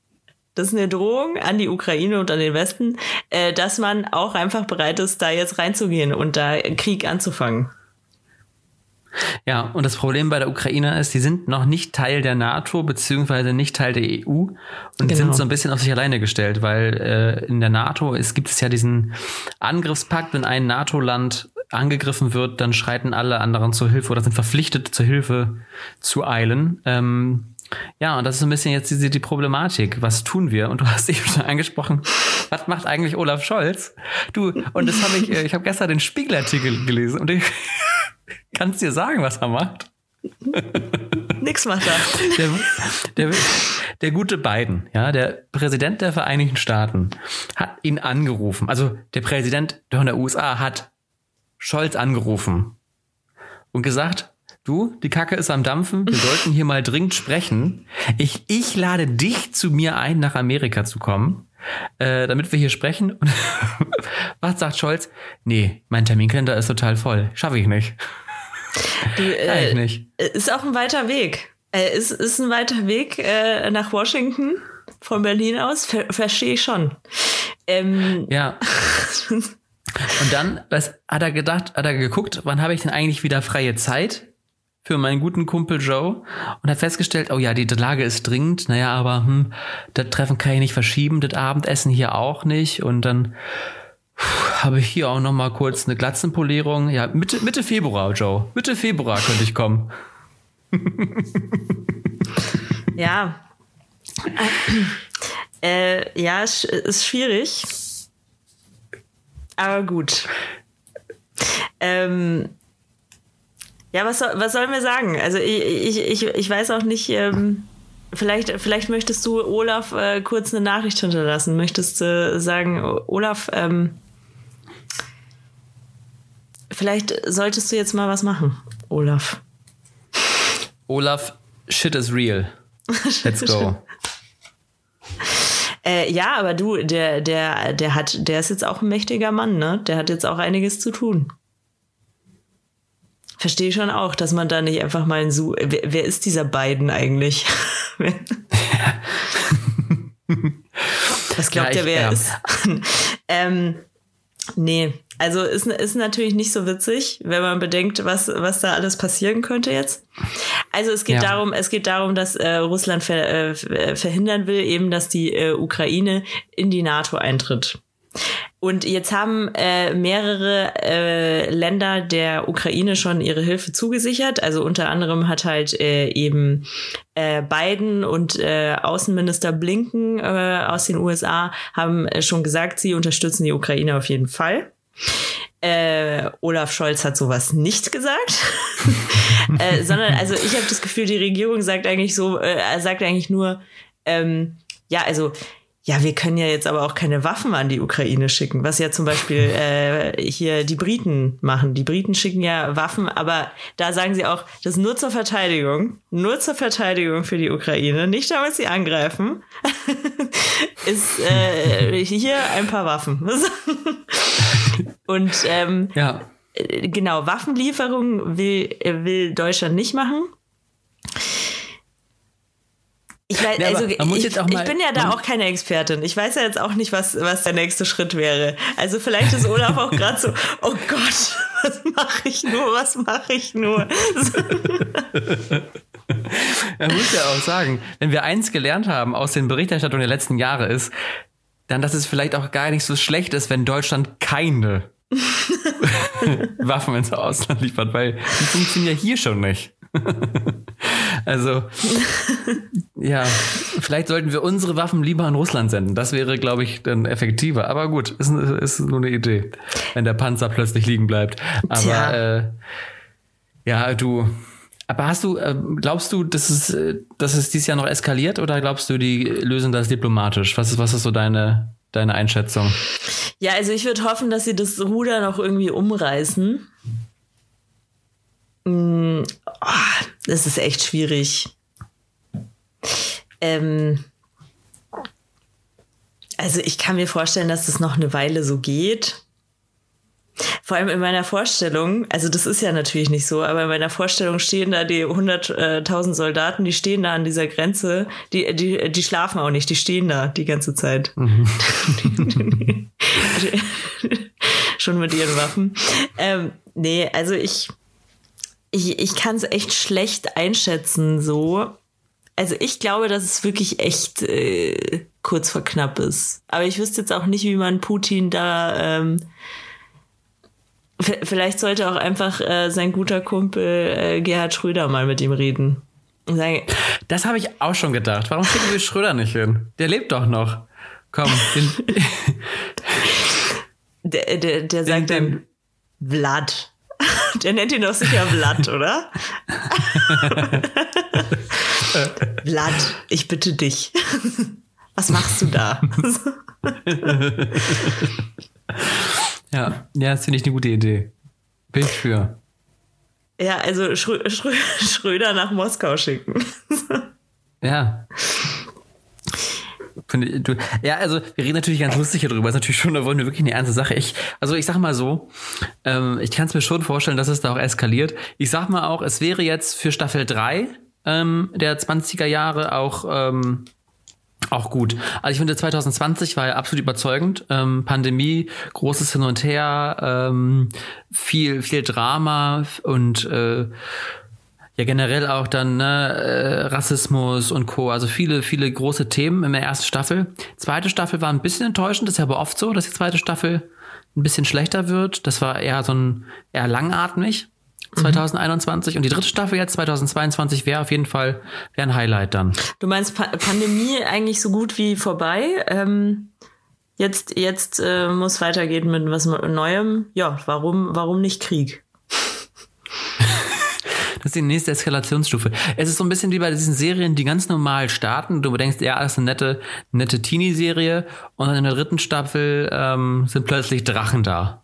Das ist eine Drohung an die Ukraine und an den Westen, äh, dass man auch einfach bereit ist, da jetzt reinzugehen und da Krieg anzufangen. Ja, und das Problem bei der Ukraine ist, die sind noch nicht Teil der NATO beziehungsweise nicht Teil der EU und genau. sind so ein bisschen auf sich alleine gestellt, weil äh, in der NATO es gibt es ja diesen Angriffspakt, wenn ein NATO-Land angegriffen wird, dann schreiten alle anderen zur Hilfe oder sind verpflichtet zur Hilfe zu eilen. Ähm, ja, und das ist ein bisschen jetzt die, die Problematik. Was tun wir? Und du hast eben schon angesprochen, was macht eigentlich Olaf Scholz? Du, und das habe ich, äh, ich habe gestern den Spiegelartikel gelesen und ich Kannst dir sagen, was er macht? Nix macht er. Der, der, der gute Biden, ja, der Präsident der Vereinigten Staaten, hat ihn angerufen. Also der Präsident der USA hat Scholz angerufen und gesagt, du, die Kacke ist am Dampfen, wir sollten hier mal dringend sprechen. Ich, ich lade dich zu mir ein, nach Amerika zu kommen, äh, damit wir hier sprechen. Und was sagt Scholz? Nee, mein Terminkalender ist total voll. Schaffe ich nicht. Du, äh, nicht. Ist auch ein weiter Weg. Äh, ist, ist ein weiter Weg äh, nach Washington von Berlin aus. Ver Verstehe ich schon. Ähm, ja. Und dann, was hat er gedacht, hat er geguckt, wann habe ich denn eigentlich wieder freie Zeit für meinen guten Kumpel Joe und hat festgestellt, oh ja, die Lage ist dringend, naja, aber hm, das Treffen kann ich nicht verschieben, das Abendessen hier auch nicht und dann habe ich hier auch noch mal kurz eine Glatzenpolierung. Ja, Mitte, Mitte Februar, Joe. Mitte Februar könnte ich kommen. ja. Äh, ja, ist schwierig. Aber gut. Ähm, ja, was, soll, was sollen wir sagen? Also ich, ich, ich, ich weiß auch nicht, ähm, vielleicht, vielleicht möchtest du Olaf äh, kurz eine Nachricht hinterlassen. Möchtest du äh, sagen, Olaf, ähm, Vielleicht solltest du jetzt mal was machen, Olaf. Olaf, shit is real. Let's go. Äh, ja, aber du, der, der, der hat, der ist jetzt auch ein mächtiger Mann, ne? Der hat jetzt auch einiges zu tun. Verstehe schon auch, dass man da nicht einfach mal ein Su. Wer, wer ist dieser Biden eigentlich? Was glaubt ja, ihr, wer ja. ist? ähm, nee, also ist, ist natürlich nicht so witzig, wenn man bedenkt, was, was da alles passieren könnte jetzt. Also es geht ja. darum, es geht darum, dass äh, Russland ver, äh, verhindern will, eben, dass die äh, Ukraine in die NATO eintritt. Und jetzt haben äh, mehrere äh, Länder der Ukraine schon ihre Hilfe zugesichert. Also unter anderem hat halt äh, eben äh, Biden und äh, Außenminister Blinken äh, aus den USA haben äh, schon gesagt, sie unterstützen die Ukraine auf jeden Fall. Äh, Olaf Scholz hat sowas nicht gesagt, äh, sondern also ich habe das Gefühl, die Regierung sagt eigentlich so, äh, sagt eigentlich nur, ähm, ja, also ja, wir können ja jetzt aber auch keine Waffen an die Ukraine schicken, was ja zum Beispiel äh, hier die Briten machen. Die Briten schicken ja Waffen, aber da sagen sie auch, das ist nur zur Verteidigung, nur zur Verteidigung für die Ukraine, nicht damit sie angreifen, ist äh, hier ein paar Waffen. Und ähm, ja. genau, Waffenlieferungen will, will Deutschland nicht machen. Ich, weiß, ja, also, ich, ich, bin ja da auch keine Expertin. Ich weiß ja jetzt auch nicht, was, was der nächste Schritt wäre. Also vielleicht ist Olaf auch gerade so, oh Gott, was mache ich nur, was mache ich nur? er muss ja auch sagen, wenn wir eins gelernt haben aus den Berichterstattungen der letzten Jahre ist, dann, dass es vielleicht auch gar nicht so schlecht ist, wenn Deutschland keine Waffen ins Ausland liefert, weil die funktionieren ja hier schon nicht. also, ja, vielleicht sollten wir unsere Waffen lieber an Russland senden. Das wäre, glaube ich, dann effektiver. Aber gut, ist, ist nur eine Idee, wenn der Panzer plötzlich liegen bleibt. Aber äh, ja, du. Aber hast du, äh, glaubst du, dass es, äh, dass es dieses Jahr noch eskaliert oder glaubst du, die lösen das diplomatisch? Was ist, was ist so deine, deine Einschätzung? Ja, also ich würde hoffen, dass sie das Ruder noch irgendwie umreißen. Mm, oh, das ist echt schwierig. Ähm, also ich kann mir vorstellen, dass das noch eine Weile so geht. Vor allem in meiner Vorstellung, also das ist ja natürlich nicht so, aber in meiner Vorstellung stehen da die 100.000 Soldaten, die stehen da an dieser Grenze, die, die, die schlafen auch nicht, die stehen da die ganze Zeit. Mhm. Schon mit ihren Waffen. Ähm, nee, also ich, ich, ich kann es echt schlecht einschätzen, so. Also ich glaube, dass es wirklich echt äh, kurz vor knapp ist. Aber ich wüsste jetzt auch nicht, wie man Putin da. Ähm, vielleicht sollte auch einfach äh, sein guter Kumpel äh, Gerhard Schröder mal mit ihm reden. Sagen, das habe ich auch schon gedacht. Warum schicken wir Schröder nicht hin? Der lebt doch noch. Komm. der, der, der sagt den, dann Vlad. Der nennt ihn doch sicher Vlad, oder? Vlad, ich bitte dich. Was machst du da? ja, ja, das finde ich eine gute Idee. Bin ich für. Ja, also Schrö Schrö Schröder nach Moskau schicken. ja. Du, ja, also wir reden natürlich ganz lustig hier drüber. Ist natürlich schon, da wollen wir wirklich eine ernste Sache. Ich, also ich sag mal so, ähm, ich kann es mir schon vorstellen, dass es da auch eskaliert. Ich sag mal auch, es wäre jetzt für Staffel 3 ähm, der 20er Jahre auch ähm, auch gut. Also ich finde 2020 war ja absolut überzeugend. Ähm, Pandemie, großes Hin und Her, ähm, viel viel Drama und äh, ja generell auch dann ne, äh, Rassismus und Co. Also viele, viele große Themen in der ersten Staffel. Zweite Staffel war ein bisschen enttäuschend, das ist ja aber oft so, dass die zweite Staffel ein bisschen schlechter wird. Das war eher so ein eher langatmig. 2021 mhm. und die dritte Staffel jetzt 2022 wäre auf jeden Fall wäre ein Highlight dann. Du meinst pa Pandemie eigentlich so gut wie vorbei? Ähm, jetzt jetzt äh, muss weitergehen mit was Neuem. Ja, warum warum nicht Krieg? Das ist die nächste Eskalationsstufe. Es ist so ein bisschen wie bei diesen Serien, die ganz normal starten. Du denkst, ja, das ist eine nette, nette Teenie-Serie. Und dann in der dritten Staffel ähm, sind plötzlich Drachen da.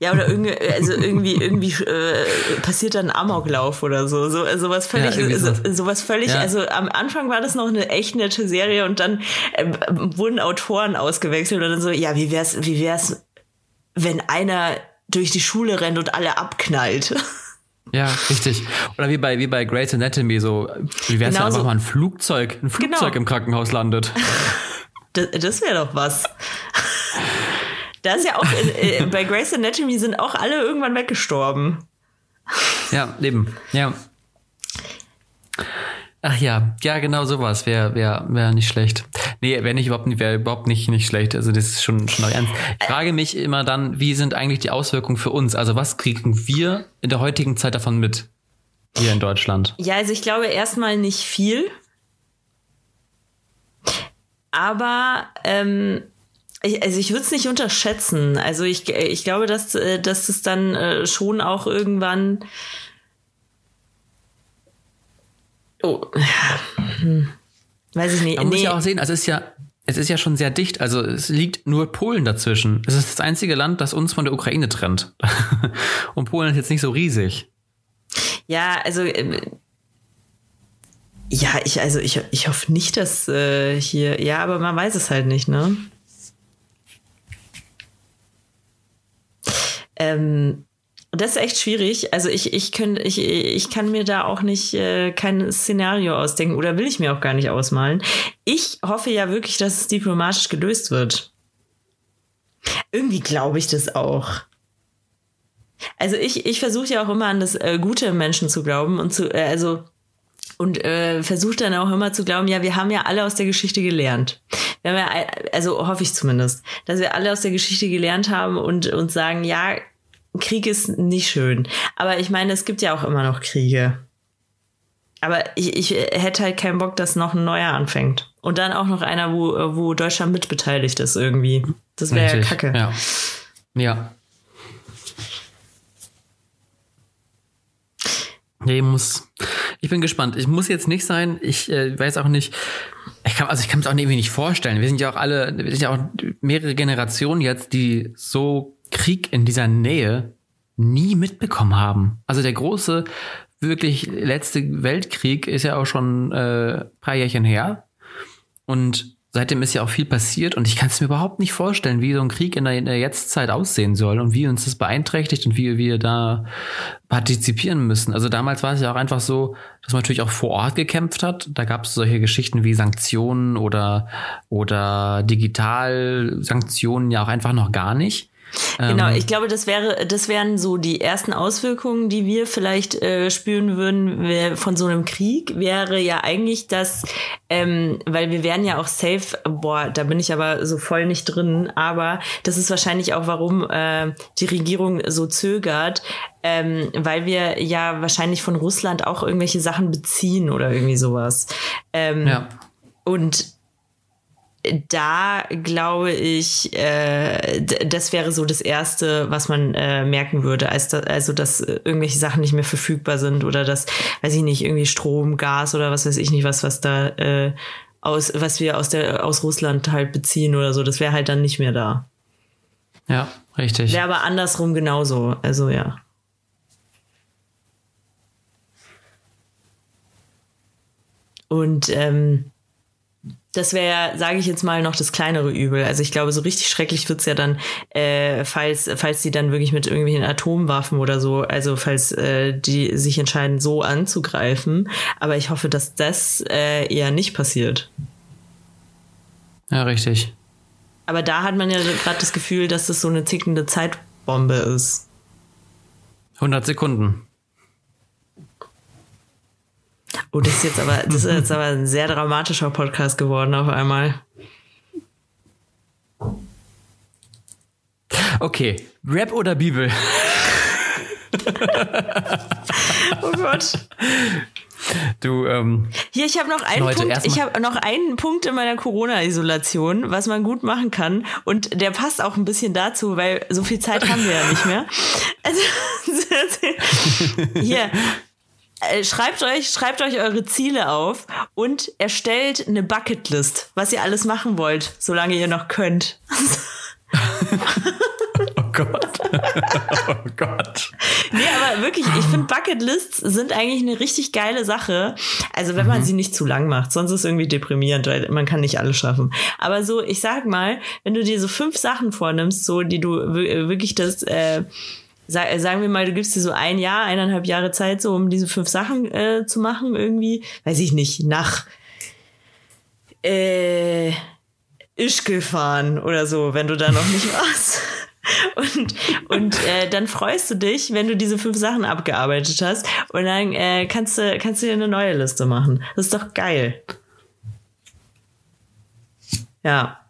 Ja, oder irgendwie, also irgendwie, irgendwie äh, passiert dann Amoklauf oder so. so sowas völlig, ja, so, sowas völlig, ja. also am Anfang war das noch eine echt nette Serie und dann äh, wurden Autoren ausgewechselt und dann so, ja, wie wär's, wie wär's, wenn einer durch die Schule rennt und alle abknallt? Ja, richtig. Oder wie bei, wie bei Grey's Anatomy, so, wie wäre es, genau wenn einfach mal ein Flugzeug, ein Flugzeug genau. im Krankenhaus landet? Das, das wäre doch was. Da ist ja auch, äh, bei Grey's Anatomy sind auch alle irgendwann weggestorben. Ja, eben, ja. Ach ja, ja, genau sowas wäre wär, wär nicht schlecht. Nee, wäre nicht überhaupt nicht, wäre überhaupt nicht, nicht schlecht. Also das ist schon, schon noch ernst. Ich frage mich immer dann, wie sind eigentlich die Auswirkungen für uns? Also was kriegen wir in der heutigen Zeit davon mit? Hier in Deutschland. Ja, also ich glaube erstmal nicht viel. Aber ähm, Ich, also ich würde es nicht unterschätzen. Also ich, ich glaube, dass, äh, dass es dann äh, schon auch irgendwann. Oh, hm. Weiß ich nicht. Man nee. muss ja auch sehen, also es ist ja, es ist ja schon sehr dicht. Also es liegt nur Polen dazwischen. Es ist das einzige Land, das uns von der Ukraine trennt. Und Polen ist jetzt nicht so riesig. Ja, also äh, ja, ich also ich, ich hoffe nicht, dass äh, hier ja, aber man weiß es halt nicht, ne? Ähm, das ist echt schwierig. Also ich, ich, könnt, ich, ich kann mir da auch nicht äh, kein Szenario ausdenken oder will ich mir auch gar nicht ausmalen. Ich hoffe ja wirklich, dass es diplomatisch gelöst wird. Irgendwie glaube ich das auch. Also ich, ich versuche ja auch immer an das äh, Gute im Menschen zu glauben und zu, äh, also und äh, versucht dann auch immer zu glauben, ja, wir haben ja alle aus der Geschichte gelernt. Wir haben ja, also hoffe ich zumindest, dass wir alle aus der Geschichte gelernt haben und uns sagen, ja, Krieg ist nicht schön. Aber ich meine, es gibt ja auch immer noch Kriege. Aber ich, ich hätte halt keinen Bock, dass noch ein neuer anfängt. Und dann auch noch einer, wo, wo Deutschland mitbeteiligt ist irgendwie. Das wäre ja kacke. Ja. ja. Nee, muss. Ich bin gespannt. Ich muss jetzt nicht sein. Ich äh, weiß auch nicht. Ich kann, also ich kann es auch irgendwie nicht vorstellen. Wir sind ja auch alle, wir sind ja auch mehrere Generationen jetzt, die so Krieg in dieser Nähe nie mitbekommen haben. Also der große, wirklich letzte Weltkrieg ist ja auch schon äh, paar Jährchen her. Und seitdem ist ja auch viel passiert und ich kann es mir überhaupt nicht vorstellen, wie so ein Krieg in der, in der Jetztzeit aussehen soll und wie uns das beeinträchtigt und wie wir da partizipieren müssen. Also damals war es ja auch einfach so, dass man natürlich auch vor Ort gekämpft hat. Da gab es solche Geschichten wie Sanktionen oder, oder Digitalsanktionen ja auch einfach noch gar nicht. Genau, ähm, ich glaube, das wäre, das wären so die ersten Auswirkungen, die wir vielleicht äh, spüren würden von so einem Krieg, wäre ja eigentlich das, ähm, weil wir wären ja auch safe, boah, da bin ich aber so voll nicht drin, aber das ist wahrscheinlich auch, warum äh, die Regierung so zögert, ähm, weil wir ja wahrscheinlich von Russland auch irgendwelche Sachen beziehen oder irgendwie sowas. Ähm, ja. Und da glaube ich, äh, das wäre so das Erste, was man äh, merken würde, als da, also dass irgendwelche Sachen nicht mehr verfügbar sind oder dass, weiß ich nicht, irgendwie Strom, Gas oder was weiß ich nicht, was, was da äh, aus, was wir aus der aus Russland halt beziehen oder so, das wäre halt dann nicht mehr da. Ja, richtig. Wäre aber andersrum genauso, also ja. Und ähm, das wäre, sage ich jetzt mal, noch das kleinere Übel. Also ich glaube, so richtig schrecklich wird's ja dann, äh, falls, falls die dann wirklich mit irgendwelchen Atomwaffen oder so, also falls äh, die sich entscheiden, so anzugreifen. Aber ich hoffe, dass das äh, eher nicht passiert. Ja, richtig. Aber da hat man ja gerade das Gefühl, dass das so eine tickende Zeitbombe ist. 100 Sekunden. Oh, das ist jetzt aber, das ist jetzt aber ein sehr dramatischer Podcast geworden auf einmal. Okay, Rap oder Bibel? oh Gott. Du, ähm, Hier, ich habe noch einen Leute, Punkt. Ich habe noch einen Punkt in meiner Corona-Isolation, was man gut machen kann. Und der passt auch ein bisschen dazu, weil so viel Zeit haben wir ja nicht mehr. Also, hier, schreibt euch, schreibt euch eure Ziele auf und erstellt eine Bucketlist, was ihr alles machen wollt, solange ihr noch könnt. oh Gott. oh Gott. Nee, aber wirklich, ich finde Bucketlists sind eigentlich eine richtig geile Sache. Also wenn man mhm. sie nicht zu lang macht, sonst ist es irgendwie deprimierend, weil man kann nicht alles schaffen. Aber so, ich sag mal, wenn du dir so fünf Sachen vornimmst, so die du wirklich das äh, sag, sagen wir mal, du gibst dir so ein Jahr, eineinhalb Jahre Zeit, so um diese fünf Sachen äh, zu machen, irgendwie, weiß ich nicht, nach äh, Ischgl fahren oder so, wenn du da noch nicht warst. Und, und äh, dann freust du dich, wenn du diese fünf Sachen abgearbeitet hast. Und dann äh, kannst, du, kannst du dir eine neue Liste machen. Das ist doch geil. Ja.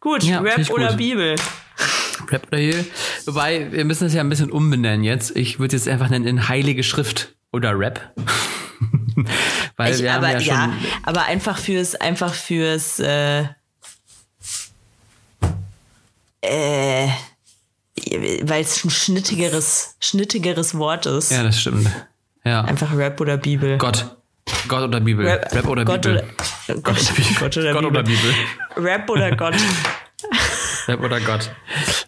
Gut, ja, Rap oder gut. Bibel. Rap oder Bibel. Wobei, wir müssen es ja ein bisschen umbenennen jetzt. Ich würde jetzt einfach nennen in Heilige Schrift oder Rap. Weil ich, wir aber, haben ja, schon ja, aber einfach fürs, einfach fürs, äh, Äh, weil es ein schnittigeres, schnittigeres Wort ist. Ja, das stimmt. Ja. Einfach Rap oder Bibel. Gott. Gott oder Bibel. Rap, Rap oder Gott Bibel. Oder, Gott, Gott, oder, Gott Bibel. oder Bibel. Rap oder Gott. Rap oder Gott.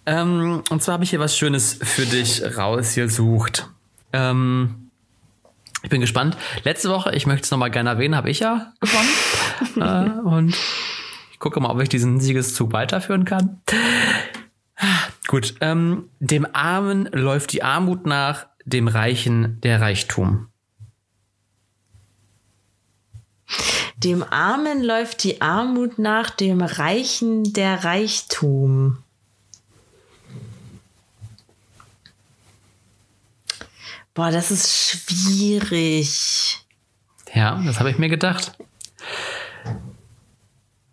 Ähm, und zwar habe ich hier was Schönes für dich rausgesucht. Ähm, ich bin gespannt. Letzte Woche, ich möchte es nochmal gerne erwähnen, habe ich ja gewonnen. äh, und ich gucke mal, ob ich diesen Siegeszug weiterführen kann. Gut, ähm, dem Armen läuft die Armut nach, dem Reichen der Reichtum. Dem Armen läuft die Armut nach, dem Reichen der Reichtum. Boah, das ist schwierig. Ja, das habe ich mir gedacht.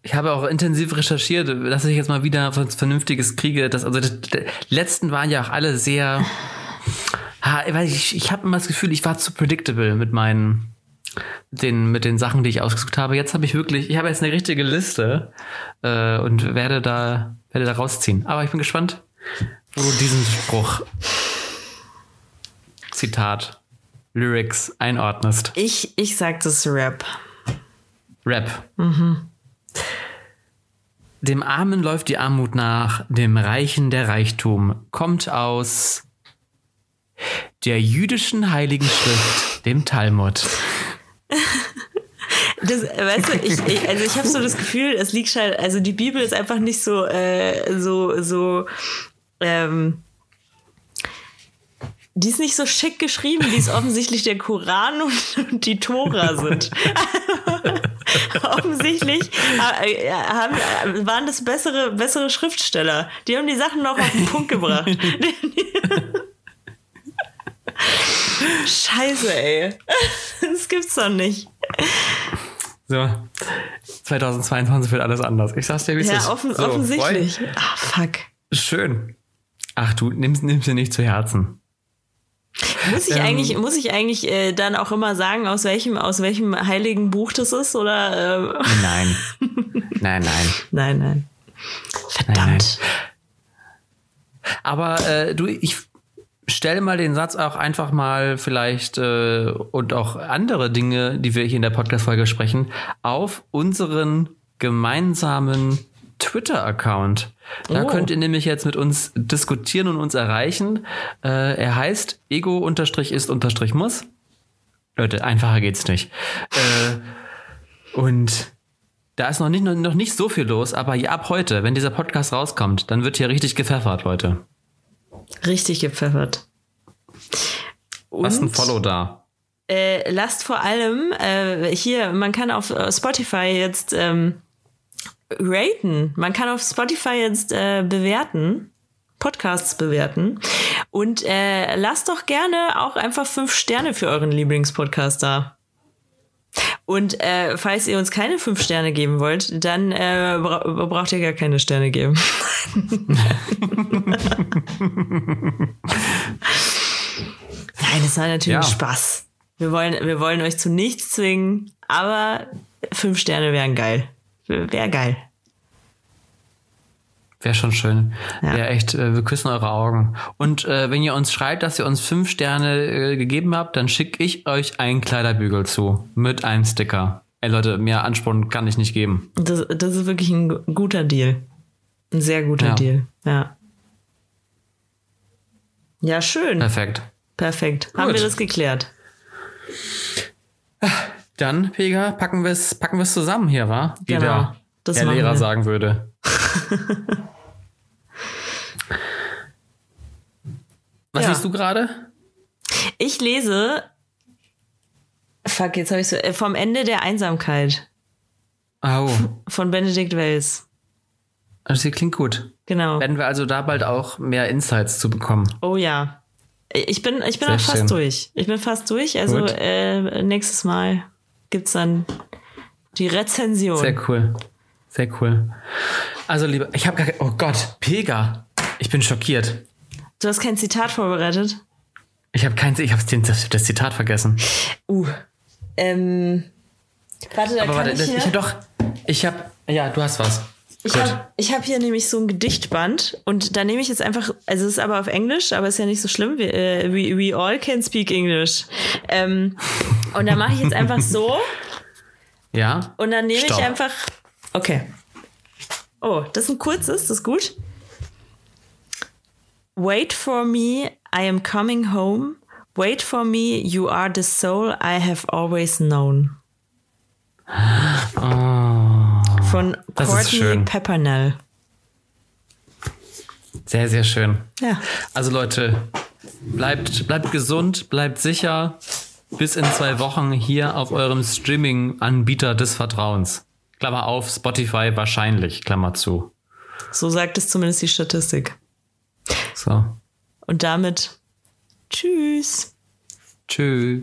Ich habe auch intensiv recherchiert, dass ich jetzt mal wieder was Vernünftiges kriege. Das, also das, die letzten waren ja auch alle sehr. Ha, ich ich habe immer das Gefühl, ich war zu predictable mit meinen den, mit den Sachen, die ich ausgesucht habe. Jetzt habe ich wirklich, ich habe jetzt eine richtige Liste äh, und werde da, werde da rausziehen. Aber ich bin gespannt, wo du diesen Spruch, Zitat, Lyrics einordnest. Ich, ich sag das Rap. Rap. Mhm. Dem Armen läuft die Armut nach, dem Reichen der Reichtum. Kommt aus der jüdischen Heiligen Schrift, dem Talmud. Das, weißt du, ich, ich also ich habe so das Gefühl, es liegt schon, also die Bibel ist einfach nicht so, äh, so, so, ähm, die ist nicht so schick geschrieben, wie es offensichtlich der Koran und, die Tora sind. offensichtlich äh, haben, waren das bessere, bessere Schriftsteller. Die haben die Sachen noch auf den Punkt gebracht. Scheiße, ey. Das gibt's doch nicht. So, 2022 wird alles anders. Ich sag's dir, wie es ja, ist. Offen, so, offensichtlich. Ah, fuck. Schön. Ach, du nimmst, nimmst dir nicht zu Herzen. Muss ich ähm, eigentlich, muss ich eigentlich äh, dann auch immer sagen, aus welchem, aus welchem heiligen Buch das ist? Oder, äh? Nein. Nein, nein. Nein, nein. Verdammt. Nein, nein. Aber äh, du, ich stell mal den Satz auch einfach mal vielleicht äh, und auch andere Dinge, die wir hier in der Podcast-Folge sprechen, auf unseren gemeinsamen Twitter-Account. Da oh. könnt ihr nämlich jetzt mit uns diskutieren und uns erreichen. Äh, er heißt ego-ist-muss. Leute, einfacher geht's nicht. äh, und da ist noch nicht, noch nicht so viel los, aber ab heute, wenn dieser Podcast rauskommt, dann wird hier richtig gepfeffert, Leute. Richtig gepfeffert. Und, Lasst ein Follow da. Äh, lasst vor allem äh, hier, man kann auf äh, Spotify jetzt ähm, raten. Man kann auf Spotify jetzt äh, bewerten. Podcasts bewerten. Und äh, lasst doch gerne auch einfach fünf Sterne für euren Lieblingspodcast da. Und äh, falls ihr uns keine fünf Sterne geben wollt, dann äh, bra braucht ihr gar keine Sterne geben. Nein, das war natürlich ja. Spaß. Wir wollen, wir wollen euch zu nichts zwingen, aber fünf Sterne wären geil. Wäre geil. Wäre schon schön. Ja. ja, echt, äh, wir küssen eure Augen. Und äh, wenn ihr uns schreibt, dass ihr uns fünf Sterne äh, gegeben habt, dann schicke ich euch einen Kleiderbügel zu. Mit einem Sticker. Ey Leute, mehr Ansporn kann ich nicht geben. Das, das ist wirklich ein guter Deal. Ein sehr guter ja. Deal. Ja. Ja, schön. Perfekt. Perfekt. Gut. Haben wir das geklärt? Dann, Pega, packen wir es packen zusammen hier, wa? Wie genau. der, der Lehrer wir. sagen würde. Was ja. liest du gerade? Ich lese. Fuck, jetzt habe ich so. Äh, vom Ende der Einsamkeit. Oh. Von Benedikt Wells. Also, klingt gut. Genau. Werden wir also da bald auch mehr Insights zu bekommen? Oh ja. Ich bin, ich bin auch fast schön. durch. Ich bin fast durch. Also äh, nächstes Mal gibt es dann die Rezension. Sehr cool. Sehr cool. Also, lieber, ich habe gar Oh Gott, Pega. Ich bin schockiert. Du hast kein Zitat vorbereitet? Ich habe kein, ich habe das, das, Zitat vergessen. Uh. Ähm. Warte, da Aber warte, ich, das, ich hab doch. Ich habe. Ja, du hast was. Ich habe hab hier nämlich so ein Gedichtband und da nehme ich jetzt einfach, also es ist aber auf Englisch, aber ist ja nicht so schlimm. We, uh, we, we all can speak English. Ähm, und da mache ich jetzt einfach so. Ja. Und dann nehme ich einfach. Okay. Oh, das ist ein kurzes, das ist gut. Wait for me, I am coming home. Wait for me, you are the soul I have always known. Oh, Von Courtney Peppernell. Sehr, sehr schön. Ja. Also Leute, bleibt, bleibt gesund, bleibt sicher. Bis in zwei Wochen hier auf eurem Streaming-Anbieter des Vertrauens. Klammer auf, Spotify wahrscheinlich, Klammer zu. So sagt es zumindest die Statistik. So. Und damit tschüss. Tschüss.